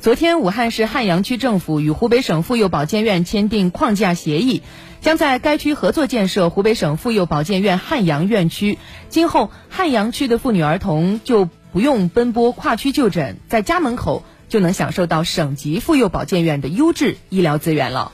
昨天武汉市汉阳区政府与湖北省妇幼保健院签订框架协议将在该区合作建设湖北省妇幼保健院汉阳院区今后汉阳区的妇女儿童就不用奔波跨区就诊在家门口就能享受到省级妇幼保健院的优质医疗资源了。